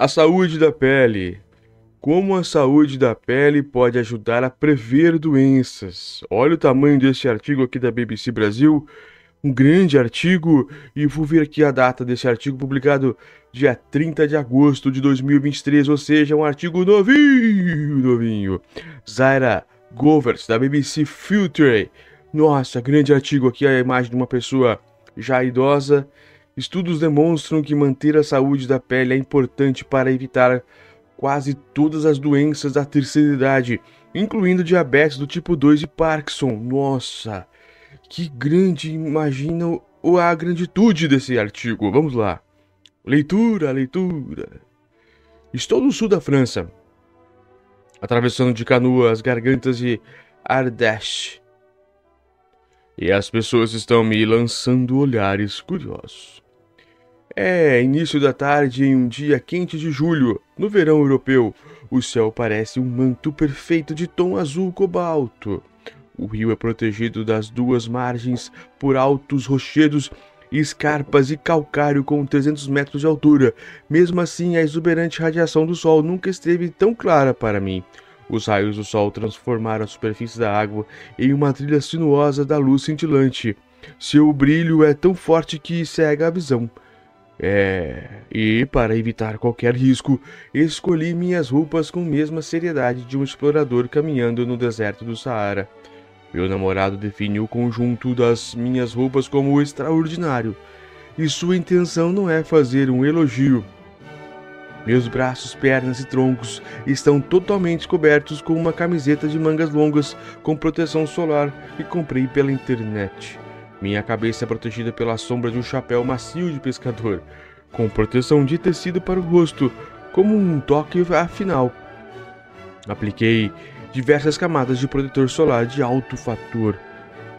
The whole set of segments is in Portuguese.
A saúde da pele. Como a saúde da pele pode ajudar a prever doenças? Olha o tamanho deste artigo aqui da BBC Brasil. Um grande artigo, e vou ver aqui a data desse artigo publicado dia 30 de agosto de 2023, ou seja, um artigo novinho, novinho. Zaira Govers, da BBC Future. Nossa, grande artigo aqui, a imagem de uma pessoa já idosa Estudos demonstram que manter a saúde da pele é importante para evitar quase todas as doenças da terceira idade, incluindo diabetes do tipo 2 e Parkinson. Nossa, que grande, imagina a granditude desse artigo. Vamos lá. Leitura, leitura. Estou no sul da França, atravessando de canoa as gargantas de Ardèche. E as pessoas estão me lançando olhares curiosos. É início da tarde em um dia quente de julho, no verão europeu. O céu parece um manto perfeito de tom azul cobalto. O rio é protegido das duas margens por altos rochedos, escarpas e calcário com 300 metros de altura. Mesmo assim, a exuberante radiação do sol nunca esteve tão clara para mim. Os raios do sol transformaram a superfície da água em uma trilha sinuosa da luz cintilante. Seu brilho é tão forte que cega a visão. É, e para evitar qualquer risco, escolhi minhas roupas com a mesma seriedade de um explorador caminhando no deserto do Saara. Meu namorado define o conjunto das minhas roupas como extraordinário, e sua intenção não é fazer um elogio. Meus braços, pernas e troncos estão totalmente cobertos com uma camiseta de mangas longas com proteção solar que comprei pela internet. Minha cabeça é protegida pela sombra de um chapéu macio de pescador, com proteção de tecido para o rosto, como um toque afinal. Apliquei diversas camadas de protetor solar de alto fator,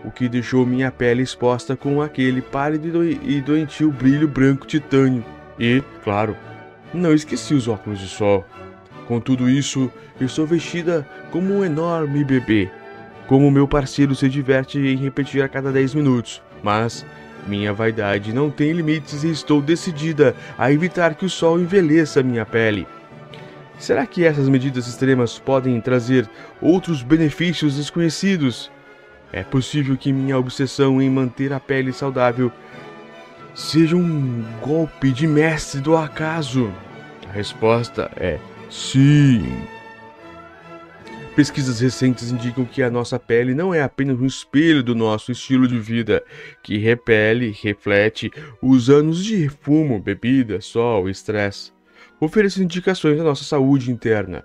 o que deixou minha pele exposta com aquele pálido e doentio brilho branco titânio. E, claro, não esqueci os óculos de sol. Com tudo isso, estou vestida como um enorme bebê como meu parceiro se diverte em repetir a cada 10 minutos. Mas minha vaidade não tem limites e estou decidida a evitar que o sol envelheça minha pele. Será que essas medidas extremas podem trazer outros benefícios desconhecidos? É possível que minha obsessão em manter a pele saudável seja um golpe de mestre do acaso? A resposta é sim. Pesquisas recentes indicam que a nossa pele não é apenas um espelho do nosso estilo de vida, que repele, reflete os anos de fumo, bebida, sol e estresse, oferecendo indicações da nossa saúde interna.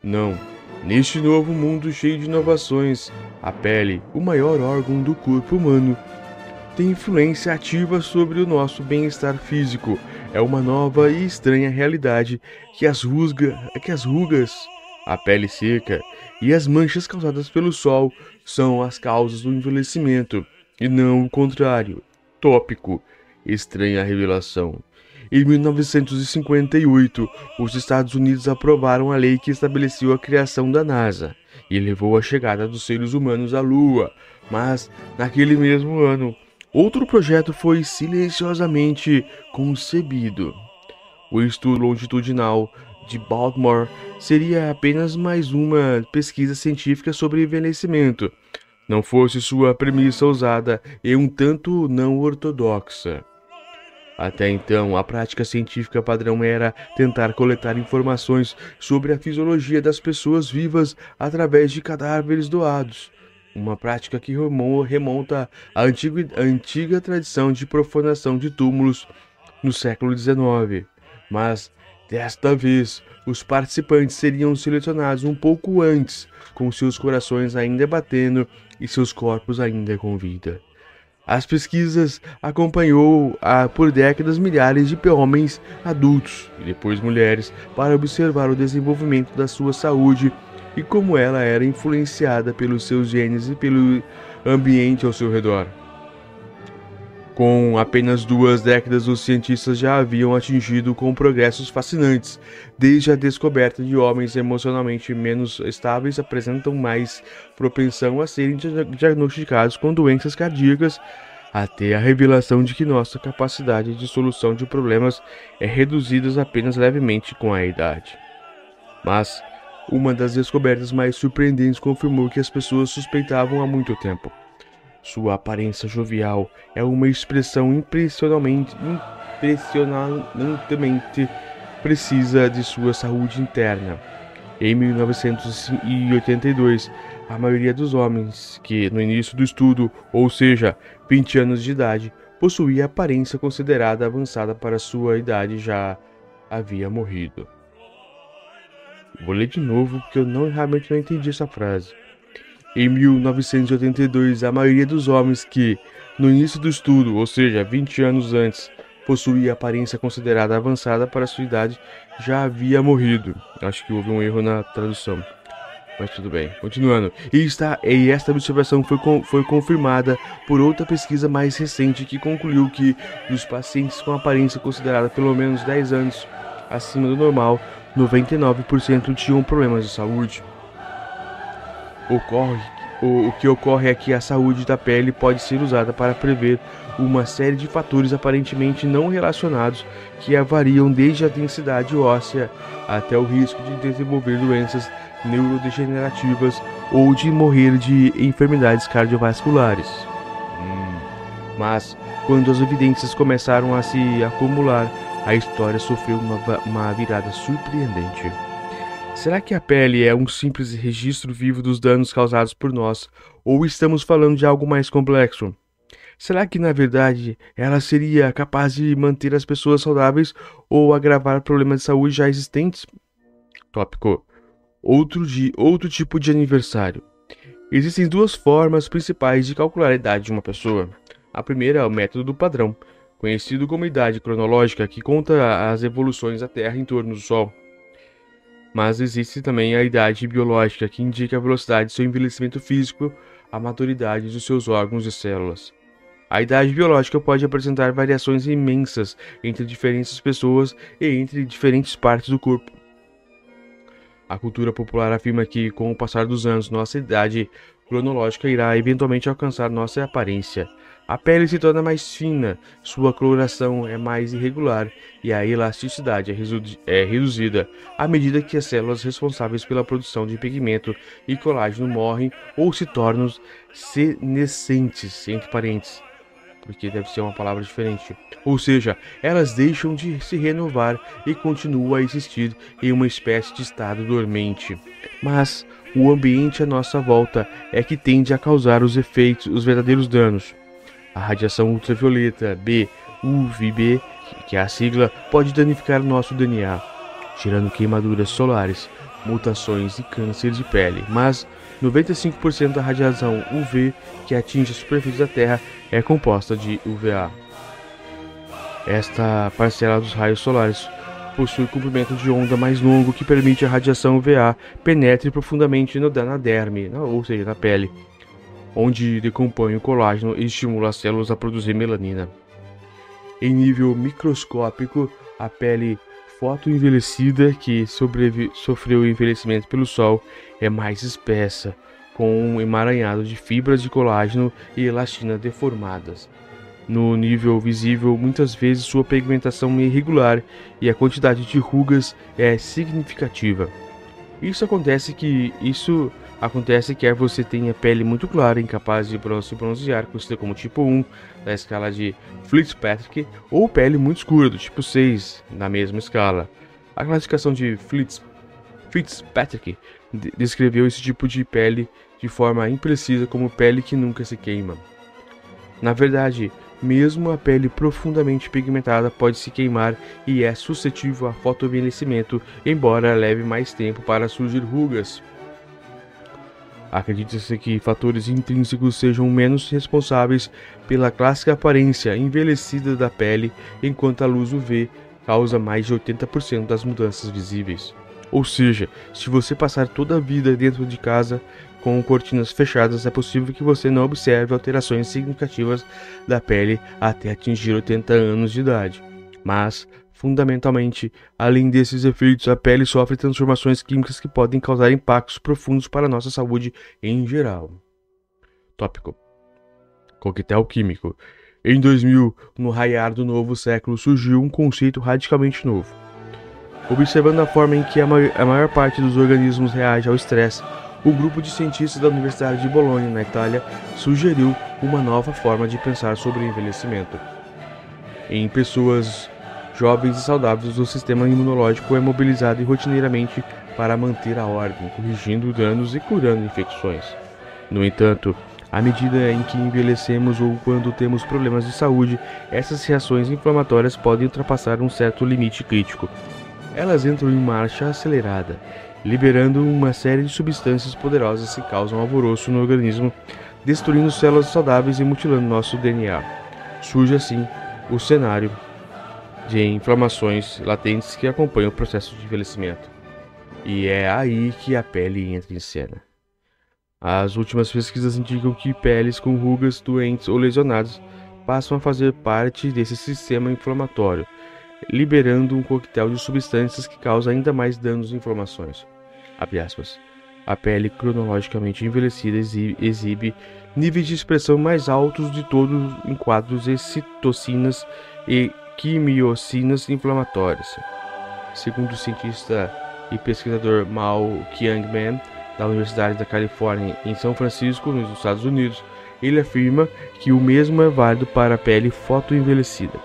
Não, neste novo mundo cheio de inovações, a pele, o maior órgão do corpo humano, tem influência ativa sobre o nosso bem-estar físico. É uma nova e estranha realidade que as, que as rugas a pele seca e as manchas causadas pelo sol são as causas do envelhecimento, e não o contrário. Tópico. Estranha revelação. Em 1958, os Estados Unidos aprovaram a lei que estabeleceu a criação da NASA e levou a chegada dos seres humanos à Lua. Mas, naquele mesmo ano, outro projeto foi silenciosamente concebido. O estudo longitudinal de Baltimore seria apenas mais uma pesquisa científica sobre envelhecimento, não fosse sua premissa ousada e um tanto não ortodoxa. Até então, a prática científica padrão era tentar coletar informações sobre a fisiologia das pessoas vivas através de cadáveres doados, uma prática que remonta à antiga, antiga tradição de profanação de túmulos no século XIX. Mas Desta vez, os participantes seriam selecionados um pouco antes, com seus corações ainda batendo e seus corpos ainda com vida. As pesquisas acompanhou a, por décadas milhares de homens adultos e depois mulheres para observar o desenvolvimento da sua saúde e como ela era influenciada pelos seus genes e pelo ambiente ao seu redor. Com apenas duas décadas, os cientistas já haviam atingido com progressos fascinantes. Desde a descoberta de homens emocionalmente menos estáveis apresentam mais propensão a serem diagnosticados com doenças cardíacas, até a revelação de que nossa capacidade de solução de problemas é reduzida apenas levemente com a idade. Mas uma das descobertas mais surpreendentes confirmou que as pessoas suspeitavam há muito tempo. Sua aparência jovial é uma expressão impressionalmente, impressionantemente precisa de sua saúde interna. Em 1982, a maioria dos homens que, no início do estudo, ou seja, 20 anos de idade, possuía aparência considerada avançada para sua idade já havia morrido. Vou ler de novo porque eu não realmente não entendi essa frase. Em 1982, a maioria dos homens que, no início do estudo, ou seja, 20 anos antes, possuía aparência considerada avançada para sua idade, já havia morrido. Acho que houve um erro na tradução. Mas tudo bem. Continuando. E, está, e esta observação foi, com, foi confirmada por outra pesquisa mais recente que concluiu que dos pacientes com aparência considerada pelo menos 10 anos acima do normal, 99% tinham problemas de saúde. Ocorre, o, o que ocorre é que a saúde da pele pode ser usada para prever uma série de fatores aparentemente não relacionados que variam desde a densidade óssea até o risco de desenvolver doenças neurodegenerativas ou de morrer de enfermidades cardiovasculares. Hum. Mas, quando as evidências começaram a se acumular, a história sofreu uma, uma virada surpreendente. Será que a pele é um simples registro vivo dos danos causados por nós, ou estamos falando de algo mais complexo? Será que na verdade ela seria capaz de manter as pessoas saudáveis ou agravar problemas de saúde já existentes? Tópico: Outro, de, outro tipo de aniversário. Existem duas formas principais de calcular a idade de uma pessoa. A primeira é o método do padrão, conhecido como idade cronológica, que conta as evoluções da Terra em torno do Sol. Mas existe também a idade biológica, que indica a velocidade de seu envelhecimento físico, a maturidade dos seus órgãos e células. A idade biológica pode apresentar variações imensas entre diferentes pessoas e entre diferentes partes do corpo. A cultura popular afirma que, com o passar dos anos, nossa idade cronológica irá eventualmente alcançar nossa aparência. A pele se torna mais fina, sua coloração é mais irregular e a elasticidade é, é reduzida à medida que as células responsáveis pela produção de pigmento e colágeno morrem ou se tornam senescentes, entre parênteses porque deve ser uma palavra diferente. Ou seja, elas deixam de se renovar e continuam a existir em uma espécie de estado dormente. Mas o ambiente à nossa volta é que tende a causar os efeitos, os verdadeiros danos. A radiação ultravioleta B, UVB, que é a sigla, pode danificar nosso DNA, gerando queimaduras solares, mutações e câncer de pele, mas 95% da radiação UV que atinge a superfície da Terra é composta de UVA. Esta parcela dos raios solares possui comprimento de onda mais longo que permite a radiação UVA penetre profundamente no, na derme, ou seja, na pele, onde decompõe o colágeno e estimula as células a produzir melanina. Em nível microscópico, a pele fotoenvelhecida que sofreu envelhecimento pelo sol é mais espessa, com um emaranhado de fibras de colágeno e elastina deformadas. No nível visível, muitas vezes sua pigmentação é irregular e a quantidade de rugas é significativa. Isso acontece que isso acontece quer você tenha pele muito clara, incapaz de se bronzear, conhecida como tipo 1 da escala de Fitzpatrick, ou pele muito escura, do tipo 6 na mesma escala. A classificação de Fitz, Fitzpatrick descreveu esse tipo de pele de forma imprecisa como pele que nunca se queima. Na verdade, mesmo a pele profundamente pigmentada pode se queimar e é suscetível a fotoenvelhecimento, embora leve mais tempo para surgir rugas. Acredita-se que fatores intrínsecos sejam menos responsáveis pela clássica aparência envelhecida da pele, enquanto a luz UV causa mais de 80% das mudanças visíveis. Ou seja, se você passar toda a vida dentro de casa, com cortinas fechadas, é possível que você não observe alterações significativas da pele até atingir 80 anos de idade. Mas, fundamentalmente, além desses efeitos, a pele sofre transformações químicas que podem causar impactos profundos para a nossa saúde em geral. Tópico: Coquetel químico. Em 2000, no raiar do novo século, surgiu um conceito radicalmente novo. Observando a forma em que a, ma a maior parte dos organismos reage ao estresse, o grupo de cientistas da Universidade de Bolonha, na Itália, sugeriu uma nova forma de pensar sobre envelhecimento. Em pessoas jovens e saudáveis, o sistema imunológico é mobilizado rotineiramente para manter a ordem, corrigindo danos e curando infecções. No entanto, à medida em que envelhecemos ou quando temos problemas de saúde, essas reações inflamatórias podem ultrapassar um certo limite crítico. Elas entram em marcha acelerada, liberando uma série de substâncias poderosas que causam alvoroço no organismo, destruindo células saudáveis e mutilando nosso DNA. Surge assim o cenário de inflamações latentes que acompanham o processo de envelhecimento. E é aí que a pele entra em cena. As últimas pesquisas indicam que peles com rugas doentes ou lesionadas passam a fazer parte desse sistema inflamatório, liberando um coquetel de substâncias que causa ainda mais danos e inflamações. A pele cronologicamente envelhecida exibe níveis de expressão mais altos de todos em quadros de citocinas e quimiocinas inflamatórias. Segundo o cientista e pesquisador Mao Qiangman, da Universidade da Califórnia em São Francisco, nos Estados Unidos, ele afirma que o mesmo é válido para a pele fotoenvelhecida.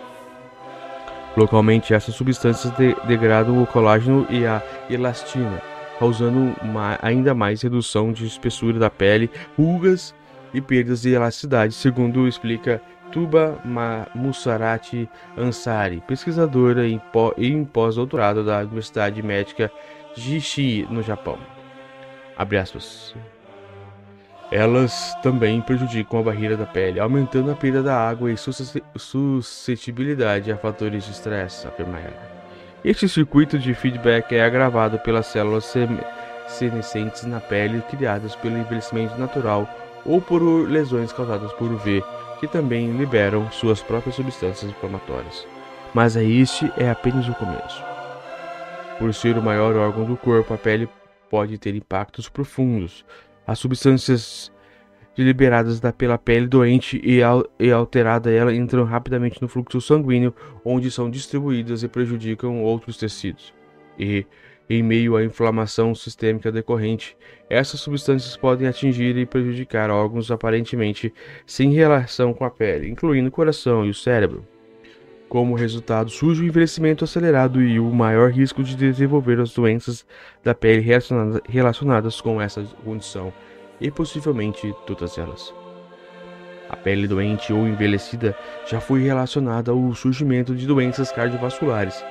Localmente, essas substâncias de degradam o colágeno e a elastina, causando uma, ainda mais redução de espessura da pele, rugas e perdas de elasticidade, segundo explica Tuba Musarati Ansari, pesquisadora em pós-doutorado da Universidade Médica Jishi, no Japão. Elas também prejudicam a barreira da pele, aumentando a perda da água e suscetibilidade a fatores de estresse, afirma ela. Este circuito de feedback é agravado pelas células senescentes na pele criadas pelo envelhecimento natural ou por lesões causadas por UV, que também liberam suas próprias substâncias inflamatórias. Mas este é apenas o começo. Por ser o maior órgão do corpo, a pele pode ter impactos profundos. As substâncias liberadas pela pele doente e, alterada ela entram rapidamente no fluxo sanguíneo, onde são distribuídas e prejudicam outros tecidos. E, em meio à inflamação sistêmica decorrente, essas substâncias podem atingir e prejudicar órgãos aparentemente sem relação com a pele, incluindo o coração e o cérebro. Como resultado, surge o envelhecimento acelerado e o maior risco de desenvolver as doenças da pele relacionadas com essa condição, e possivelmente todas elas. A pele doente ou envelhecida já foi relacionada ao surgimento de doenças cardiovasculares,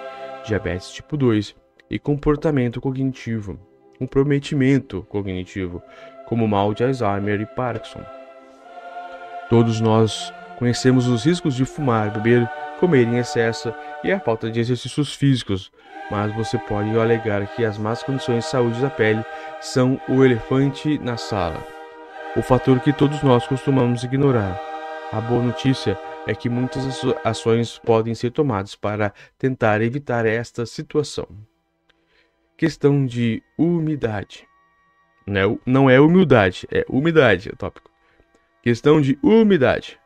diabetes tipo 2 e comportamento cognitivo, comprometimento cognitivo, como mal de Alzheimer e Parkinson. Todos nós conhecemos os riscos de fumar, beber, comer em excesso e a falta de exercícios físicos, mas você pode alegar que as más condições de saúde da pele são o elefante na sala, o fator que todos nós costumamos ignorar. A boa notícia é que muitas ações podem ser tomadas para tentar evitar esta situação. Questão de umidade. Não é, é humildade, é umidade o tópico. Questão de umidade.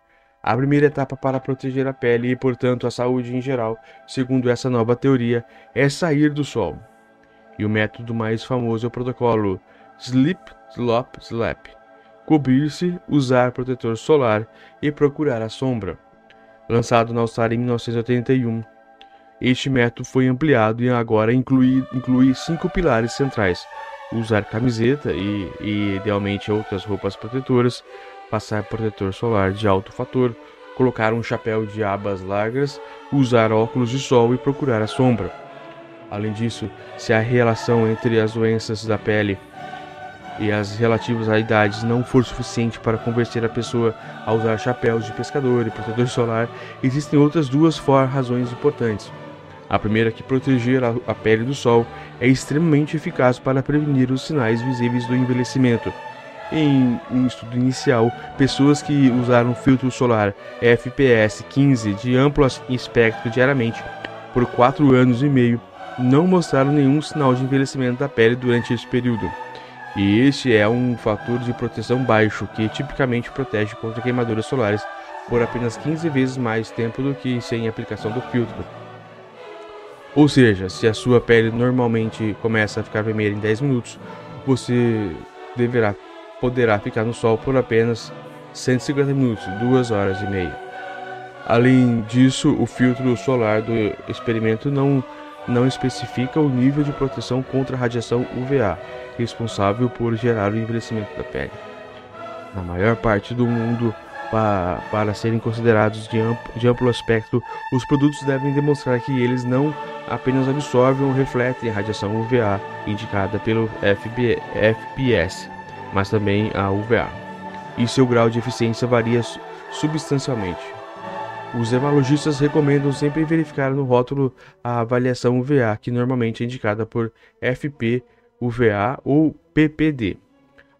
A primeira etapa para proteger a pele e, portanto, a saúde em geral, segundo essa nova teoria, é sair do sol. E o método mais famoso é o protocolo Sleep, Slop, Slap. Cobrir-se, usar protetor solar e procurar a sombra. Lançado na Austrália em 1981, este método foi ampliado e agora inclui, inclui cinco pilares centrais: usar camiseta e, e idealmente outras roupas protetoras, passar protetor solar de alto fator, colocar um chapéu de abas largas, usar óculos de sol e procurar a sombra. Além disso, se a relação entre as doenças da pele e as relativas à idade não for suficiente para convencer a pessoa a usar chapéus de pescador e protetor solar, existem outras duas razões importantes. A primeira que proteger a pele do sol é extremamente eficaz para prevenir os sinais visíveis do envelhecimento em um estudo inicial, pessoas que usaram filtro solar FPS 15 de amplo espectro diariamente por 4 anos e meio não mostraram nenhum sinal de envelhecimento da pele durante esse período. E este é um fator de proteção baixo que tipicamente protege contra queimaduras solares por apenas 15 vezes mais tempo do que sem aplicação do filtro. Ou seja, se a sua pele normalmente começa a ficar vermelha em 10 minutos, você deverá poderá ficar no sol por apenas 150 minutos, 2 horas e meia. Além disso, o filtro solar do experimento não, não especifica o nível de proteção contra a radiação UVA, responsável por gerar o envelhecimento da pele. Na maior parte do mundo, pa, para serem considerados de amplo, de amplo espectro, os produtos devem demonstrar que eles não apenas absorvem ou refletem a radiação UVA indicada pelo FB, FPS, mas também a UVA, e seu grau de eficiência varia substancialmente. Os hematologistas recomendam sempre verificar no rótulo a avaliação UVA, que normalmente é indicada por FP, UVA ou PPD.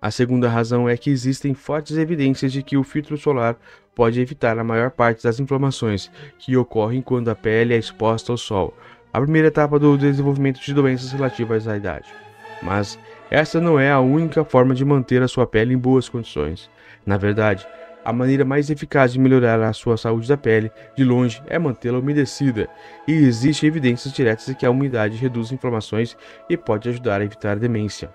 A segunda razão é que existem fortes evidências de que o filtro solar pode evitar a maior parte das inflamações que ocorrem quando a pele é exposta ao sol, a primeira etapa do desenvolvimento de doenças relativas à idade. Mas essa não é a única forma de manter a sua pele em boas condições. Na verdade, a maneira mais eficaz de melhorar a sua saúde da pele, de longe, é mantê-la umedecida, e existem evidências diretas de que a umidade reduz inflamações e pode ajudar a evitar demência.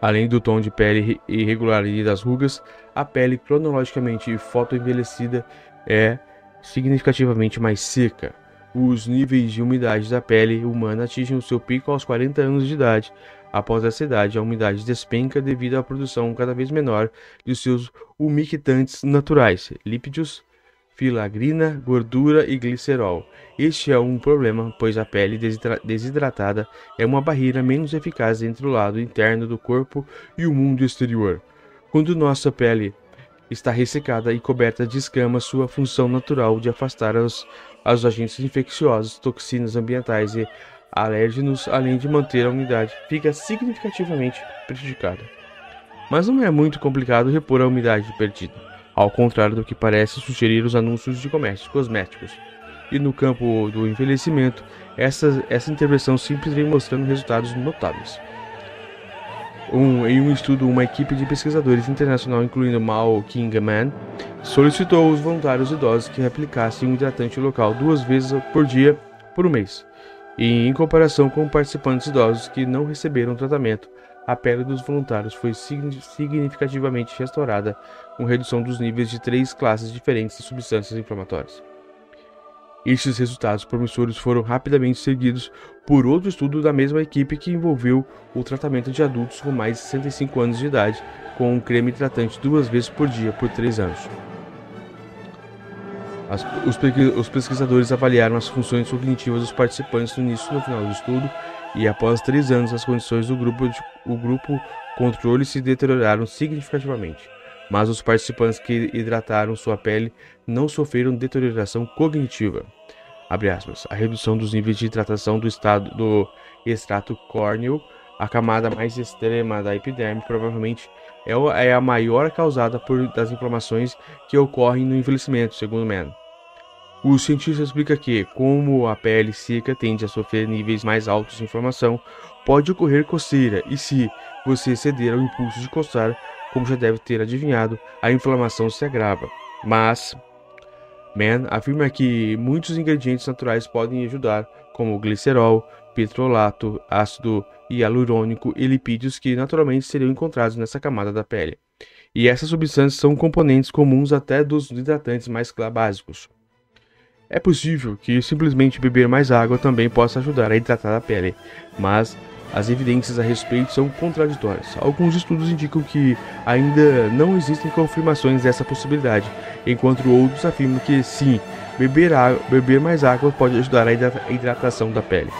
Além do tom de pele irregular e das rugas, a pele cronologicamente fotoenvelhecida é significativamente mais seca. Os níveis de umidade da pele humana atingem o seu pico aos 40 anos de idade, Após essa idade, a umidade despenca devido à produção cada vez menor de seus umectantes naturais, lípidos, filagrina, gordura e glicerol. Este é um problema, pois a pele desidratada é uma barreira menos eficaz entre o lado interno do corpo e o mundo exterior. Quando nossa pele está ressecada e coberta de escamas, sua função natural de afastar os, os agentes infecciosos, toxinas ambientais e alérgenos, além de manter a umidade, fica significativamente prejudicada. Mas não é muito complicado repor a umidade perdida, ao contrário do que parece sugerir os anúncios de comércios cosméticos. E no campo do envelhecimento, essa, essa intervenção simples vem mostrando resultados notáveis. Um, em um estudo, uma equipe de pesquisadores internacional, incluindo Mao Kingman, solicitou aos voluntários idosos que replicassem um hidratante local duas vezes por dia por um mês. E em comparação com participantes idosos que não receberam tratamento, a pele dos voluntários foi significativamente restaurada, com redução dos níveis de três classes diferentes de substâncias inflamatórias. Estes resultados promissores foram rapidamente seguidos por outro estudo da mesma equipe que envolveu o tratamento de adultos com mais de 65 anos de idade com um creme hidratante duas vezes por dia por três anos. As, os, os, pesquisadores avaliaram as funções cognitivas dos participantes no início e no final do estudo, e após três anos, as condições do grupo, de, o grupo controle se deterioraram significativamente. Mas os participantes que hidrataram sua pele não sofreram deterioração cognitiva. Aspas, a redução dos níveis de hidratação do estado do extrato córneo, a camada mais extrema da epiderme, provavelmente é, é a maior causada por das inflamações que ocorrem no envelhecimento, segundo Mann. O cientista explica que, como a pele seca tende a sofrer níveis mais altos de inflamação, pode ocorrer coceira, e se você ceder ao impulso de coçar, como já deve ter adivinhado, a inflamação se agrava. Mas Mann afirma que muitos ingredientes naturais podem ajudar, como glicerol, petrolato, ácido hialurônico e lipídios que naturalmente seriam encontrados nessa camada da pele. E essas substâncias são componentes comuns até dos hidratantes mais básicos. É possível que simplesmente beber mais água também possa ajudar a hidratar a pele, mas as evidências a respeito são contraditórias. Alguns estudos indicam que ainda não existem confirmações dessa possibilidade, enquanto outros afirmam que sim, beber, água, beber mais água pode ajudar a hidratação da pele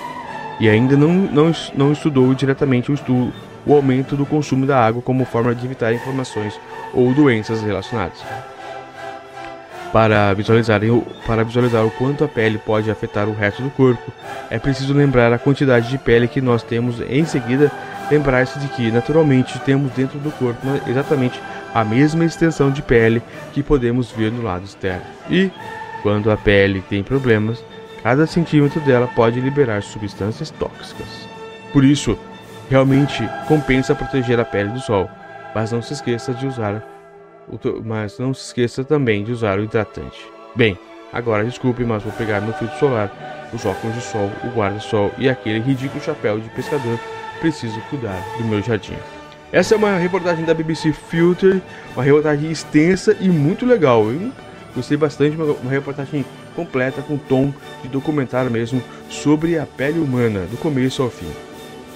e ainda não, não, não estudou diretamente o, estudo, o aumento do consumo da água como forma de evitar inflamações ou doenças relacionadas. Para visualizar, para visualizar o quanto a pele pode afetar o resto do corpo, é preciso lembrar a quantidade de pele que nós temos em seguida, lembrar-se de que naturalmente temos dentro do corpo exatamente a mesma extensão de pele que podemos ver no lado externo. E, quando a pele tem problemas, Cada centímetro dela pode liberar substâncias tóxicas. Por isso, realmente compensa proteger a pele do sol, mas não se esqueça de usar mas não se esqueça também de usar o hidratante. Bem, agora desculpe, mas vou pegar meu filtro solar, os óculos de sol, o guarda-sol e aquele ridículo chapéu de pescador. Preciso cuidar do meu jardim. Essa é uma reportagem da BBC Filter, uma reportagem extensa e muito legal. Gostei bastante, uma reportagem completa com tom de documentário mesmo sobre a pele humana, do começo ao fim.